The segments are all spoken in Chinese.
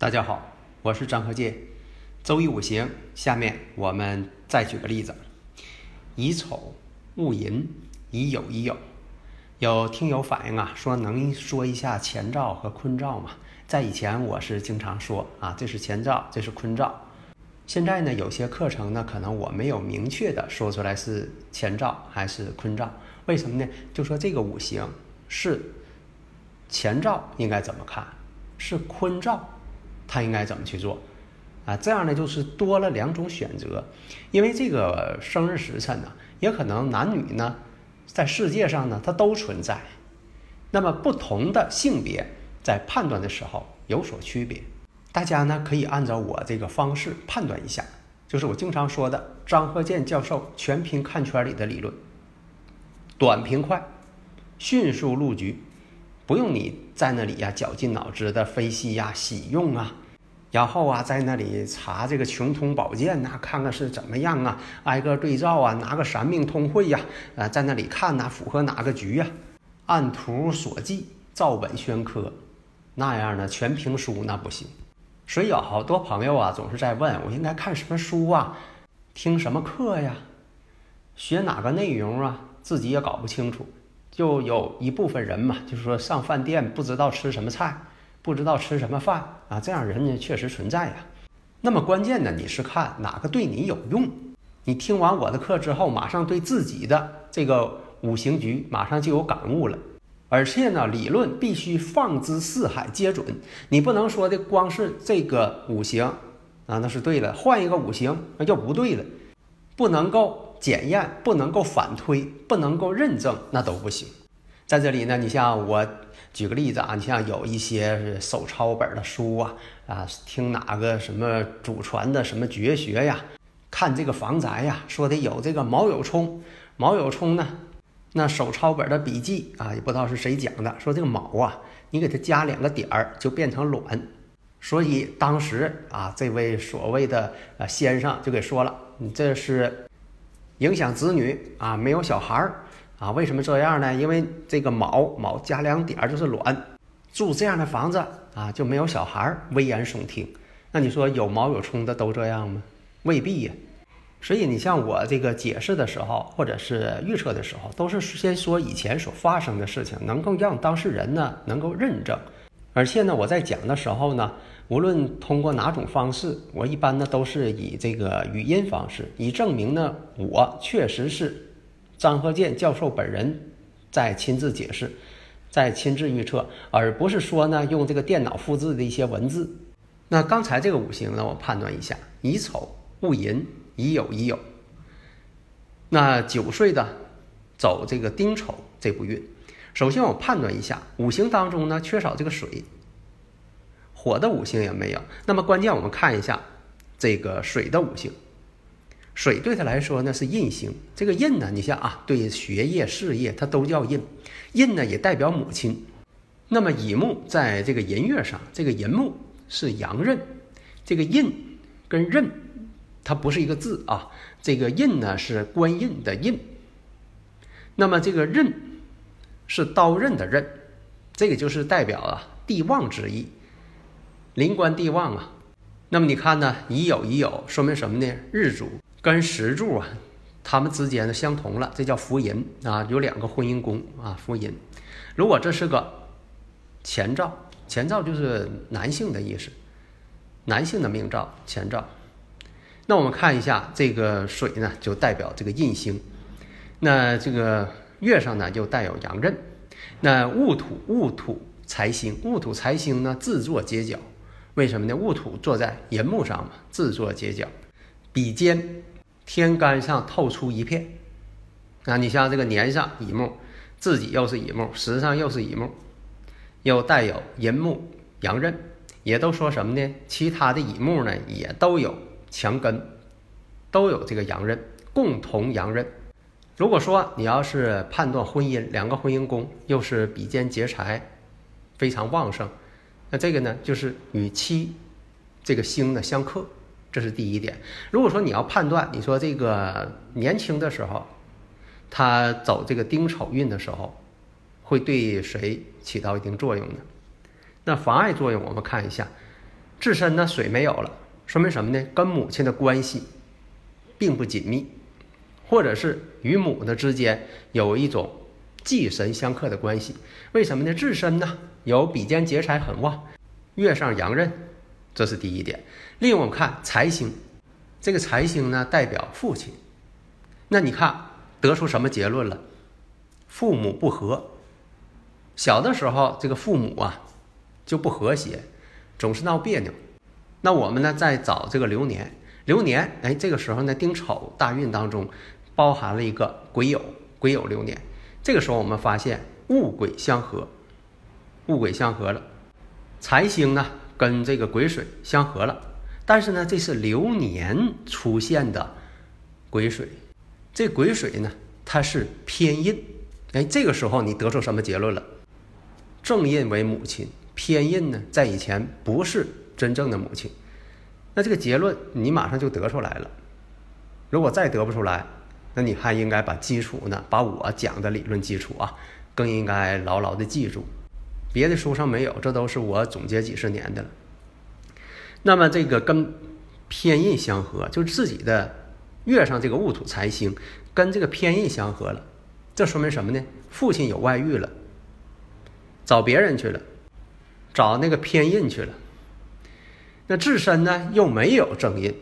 大家好，我是张和建。周易五行，下面我们再举个例子：乙丑、戊寅、乙酉、乙酉。有听友反映啊，说能说一下乾兆和坤兆吗？在以前我是经常说啊，这是乾兆，这是坤兆。现在呢，有些课程呢，可能我没有明确的说出来是乾兆还是坤兆。为什么呢？就说这个五行是乾兆应该怎么看，是坤兆。他应该怎么去做啊？这样呢，就是多了两种选择，因为这个生日时辰呢，也可能男女呢，在世界上呢，它都存在。那么不同的性别在判断的时候有所区别，大家呢可以按照我这个方式判断一下，就是我经常说的张鹤健教授全凭看圈里的理论，短平快，迅速入局。不用你在那里呀绞尽脑汁的分析呀、喜用啊，然后啊在那里查这个穷通宝鉴呐，看看是怎么样啊，挨个对照啊，拿个三命通会呀，啊在那里看呐，符合哪个局呀，按图索骥，照本宣科，那样呢全凭书那不行。所以有好多朋友啊总是在问我应该看什么书啊，听什么课呀，学哪个内容啊，自己也搞不清楚。就有一部分人嘛，就是说上饭店不知道吃什么菜，不知道吃什么饭啊，这样人呢确实存在呀。那么关键呢，你是看哪个对你有用。你听完我的课之后，马上对自己的这个五行局马上就有感悟了。而且呢，理论必须放之四海皆准，你不能说的光是这个五行啊，那是对了，换一个五行那就不对了，不能够。检验不能够反推，不能够认证，那都不行。在这里呢，你像我举个例子啊，你像有一些手抄本的书啊，啊，听哪个什么祖传的什么绝学呀，看这个房宅呀，说的有这个卯酉冲，卯酉冲呢，那手抄本的笔记啊，也不知道是谁讲的，说这个卯啊，你给它加两个点儿就变成卵，所以当时啊，这位所谓的呃先生就给说了，你这是。影响子女啊，没有小孩儿啊？为什么这样呢？因为这个卯卯加两点就是卵，住这样的房子啊就没有小孩儿，危言耸听。那你说有卯有冲的都这样吗？未必呀。所以你像我这个解释的时候，或者是预测的时候，都是先说以前所发生的事情，能够让当事人呢能够认证。而且呢，我在讲的时候呢。无论通过哪种方式，我一般呢都是以这个语音方式，以证明呢我确实是张鹤健教授本人在亲自解释，在亲自预测，而不是说呢用这个电脑复制的一些文字。那刚才这个五行呢，我判断一下：乙丑、戊寅、乙酉、乙酉。那九岁的走这个丁丑这部运，首先我判断一下五行当中呢缺少这个水。火的五行也没有，那么关键我们看一下这个水的五行。水对他来说呢是印星，这个印呢，你像啊，对学业、事业它都叫印。印呢也代表母亲。那么乙木在这个寅月上，这个寅木是阳刃，这个印跟刃它不是一个字啊。这个印呢是官印的印，那么这个刃是刀刃的刃，这个就是代表啊地旺之意。临官地旺啊，那么你看呢？乙酉乙酉，说明什么呢？日主跟石柱啊，他们之间呢相同了，这叫福银啊，有两个婚姻宫啊，福银。如果这是个前兆，前兆就是男性的意思，男性的命兆前兆。那我们看一下这个水呢，就代表这个印星。那这个月上呢，就带有阳刃。那戊土戊土财星，戊土财星呢，自作结角。为什么呢？戊土坐在寅木上嘛，自作结角，比肩天干上透出一片。啊，你像这个年上乙木，自己又是乙木，时上又是乙木，又带有寅木阳刃，也都说什么呢？其他的乙木呢，也都有强根，都有这个阳刃，共同阳刃。如果说你要是判断婚姻，两个婚姻宫又是比肩劫财，非常旺盛，那这个呢，就是与妻这个星呢相克，这是第一点。如果说你要判断，你说这个年轻的时候。他走这个丁丑运的时候，会对谁起到一定作用呢？那妨碍作用，我们看一下，自身呢水没有了，说明什么呢？跟母亲的关系并不紧密，或者是与母的之间有一种忌神相克的关系。为什么呢？自身呢有比肩劫财很旺，月上阳刃，这是第一点。另我们看财星，这个财星呢代表父亲，那你看。得出什么结论了？父母不和。小的时候，这个父母啊就不和谐，总是闹别扭。那我们呢，在找这个流年，流年，哎，这个时候呢，丁丑大运当中包含了一个癸酉，癸酉流年。这个时候我们发现戊癸相合，戊癸相合了，财星呢跟这个癸水相合了。但是呢，这是流年出现的癸水。这癸水呢，它是偏印，哎，这个时候你得出什么结论了？正印为母亲，偏印呢，在以前不是真正的母亲。那这个结论你马上就得出来了。如果再得不出来，那你还应该把基础呢，把我讲的理论基础啊，更应该牢牢的记住。别的书上没有，这都是我总结几十年的了。那么这个跟偏印相合，就是自己的。月上这个戊土财星跟这个偏印相合了，这说明什么呢？父亲有外遇了，找别人去了，找那个偏印去了。那自身呢又没有正印，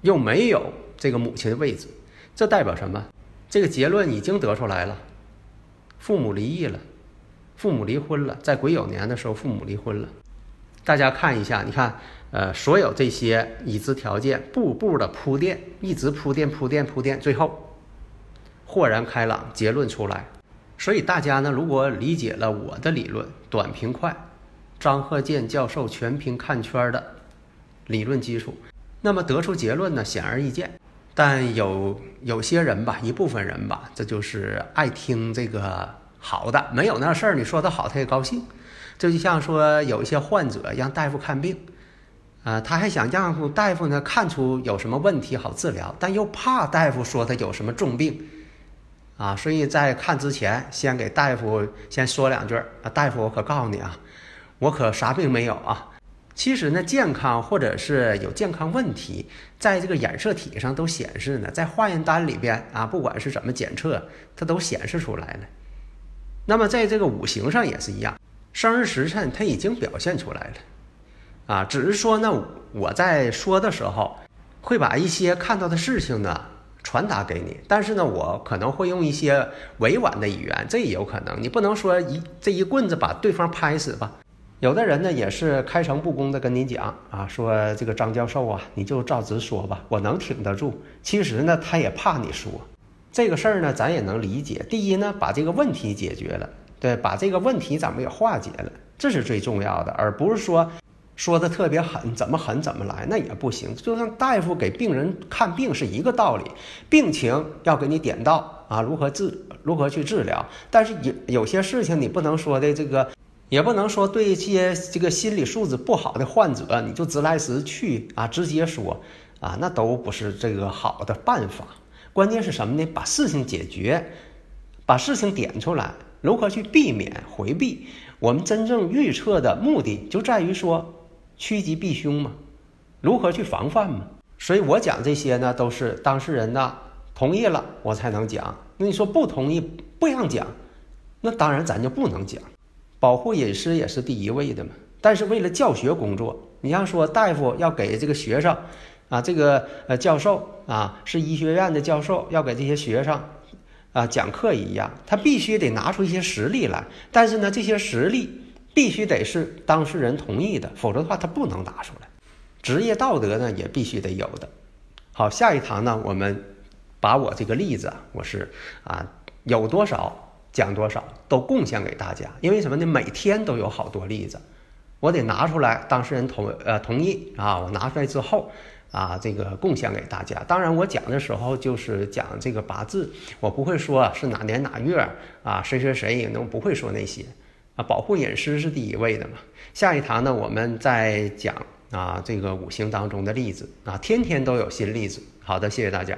又没有这个母亲的位置，这代表什么？这个结论已经得出来了，父母离异了，父母离婚了，在癸酉年的时候父母离婚了。大家看一下，你看。呃，所有这些已知条件，步步的铺垫，一直铺垫铺垫铺垫，最后豁然开朗，结论出来。所以大家呢，如果理解了我的理论，短平快，张鹤健教授全凭看圈的理论基础，那么得出结论呢，显而易见。但有有些人吧，一部分人吧，这就是爱听这个好的，没有那事儿，你说的好，他也高兴。这就像说有一些患者让大夫看病。啊，他还想让大夫呢看出有什么问题好治疗，但又怕大夫说他有什么重病，啊，所以在看之前先给大夫先说两句啊，大夫，我可告诉你啊，我可啥病没有啊。其实呢，健康或者是有健康问题，在这个染色体上都显示呢，在化验单里边啊，不管是怎么检测，它都显示出来了。那么在这个五行上也是一样，生日时辰它已经表现出来了。啊，只是说呢，我在说的时候，会把一些看到的事情呢传达给你，但是呢，我可能会用一些委婉的语言，这也有可能。你不能说一这一棍子把对方拍死吧？有的人呢也是开诚布公的跟你讲啊，说这个张教授啊，你就照直说吧，我能挺得住。其实呢，他也怕你说这个事儿呢，咱也能理解。第一呢，把这个问题解决了，对，把这个问题咱们也化解了，这是最重要的，而不是说。说的特别狠，怎么狠怎么来，那也不行。就像大夫给病人看病是一个道理，病情要给你点到啊，如何治，如何去治疗。但是有有些事情你不能说的这个，也不能说对一些这个心理素质不好的患者，你就直来直去啊，直接说啊，那都不是这个好的办法。关键是什么呢？把事情解决，把事情点出来，如何去避免回避？我们真正预测的目的就在于说。趋吉避凶嘛，如何去防范嘛？所以我讲这些呢，都是当事人呢同意了，我才能讲。那你说不同意不让讲，那当然咱就不能讲。保护隐私也是第一位的嘛。但是为了教学工作，你像说大夫要给这个学生啊，这个呃教授啊是医学院的教授，要给这些学生啊讲课一样，他必须得拿出一些实例来。但是呢，这些实例。必须得是当事人同意的，否则的话他不能拿出来。职业道德呢也必须得有的。好，下一堂呢我们把我这个例子啊，我是啊有多少讲多少，都贡献给大家。因为什么呢？每天都有好多例子，我得拿出来，当事人同呃同意啊，我拿出来之后。啊，这个贡献给大家。当然，我讲的时候就是讲这个八字，我不会说是哪年哪月啊，谁谁谁也，能不会说那些啊。保护隐私是第一位的嘛。下一堂呢，我们再讲啊这个五行当中的例子啊，天天都有新例子。好的，谢谢大家。